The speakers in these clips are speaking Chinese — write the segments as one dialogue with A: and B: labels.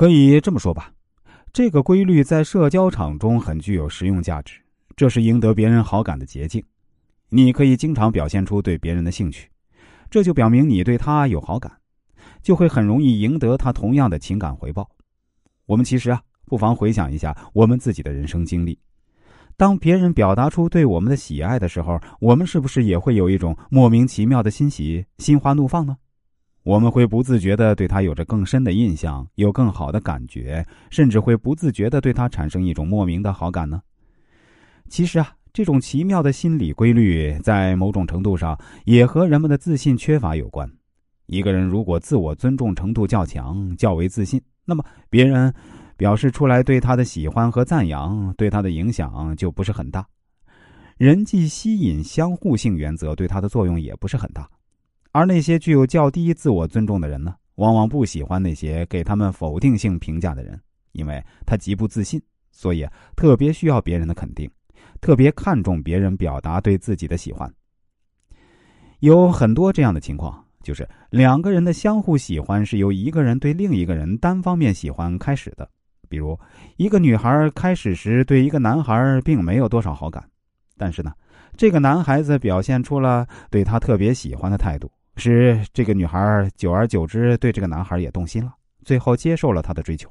A: 可以这么说吧，这个规律在社交场中很具有实用价值，这是赢得别人好感的捷径。你可以经常表现出对别人的兴趣，这就表明你对他有好感，就会很容易赢得他同样的情感回报。我们其实啊，不妨回想一下我们自己的人生经历。当别人表达出对我们的喜爱的时候，我们是不是也会有一种莫名其妙的欣喜、心花怒放呢？我们会不自觉的对他有着更深的印象，有更好的感觉，甚至会不自觉的对他产生一种莫名的好感呢？其实啊，这种奇妙的心理规律，在某种程度上也和人们的自信缺乏有关。一个人如果自我尊重程度较强、较为自信，那么别人。表示出来对他的喜欢和赞扬，对他的影响就不是很大。人际吸引相互性原则对他的作用也不是很大。而那些具有较低自我尊重的人呢，往往不喜欢那些给他们否定性评价的人，因为他极不自信，所以特别需要别人的肯定，特别看重别人表达对自己的喜欢。有很多这样的情况，就是两个人的相互喜欢是由一个人对另一个人单方面喜欢开始的。比如，一个女孩开始时对一个男孩并没有多少好感，但是呢，这个男孩子表现出了对她特别喜欢的态度，使这个女孩久而久之对这个男孩也动心了，最后接受了他的追求。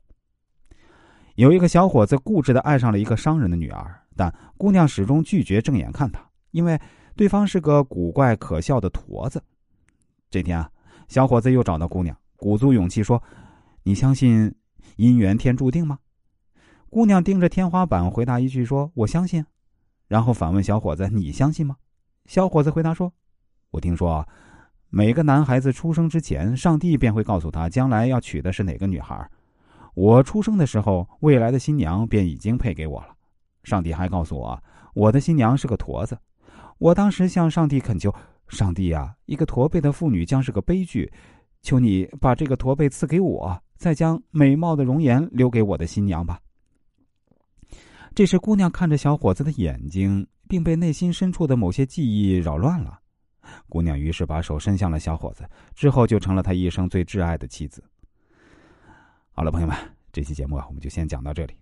A: 有一个小伙子固执的爱上了一个商人的女儿，但姑娘始终拒绝正眼看他，因为对方是个古怪可笑的驼子。这天啊，小伙子又找到姑娘，鼓足勇气说：“你相信？”姻缘天注定吗？姑娘盯着天花板回答一句：“说我相信。”然后反问小伙子：“你相信吗？”小伙子回答说：“我听说，每个男孩子出生之前，上帝便会告诉他将来要娶的是哪个女孩。我出生的时候，未来的新娘便已经配给我了。上帝还告诉我，我的新娘是个驼子。我当时向上帝恳求：上帝啊，一个驼背的妇女将是个悲剧，求你把这个驼背赐给我。”再将美貌的容颜留给我的新娘吧。这时，姑娘看着小伙子的眼睛，并被内心深处的某些记忆扰乱了。姑娘于是把手伸向了小伙子，之后就成了他一生最挚爱的妻子。好了，朋友们，这期节目啊，我们就先讲到这里。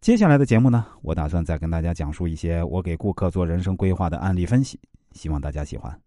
A: 接下来的节目呢，我打算再跟大家讲述一些我给顾客做人生规划的案例分析，希望大家喜欢。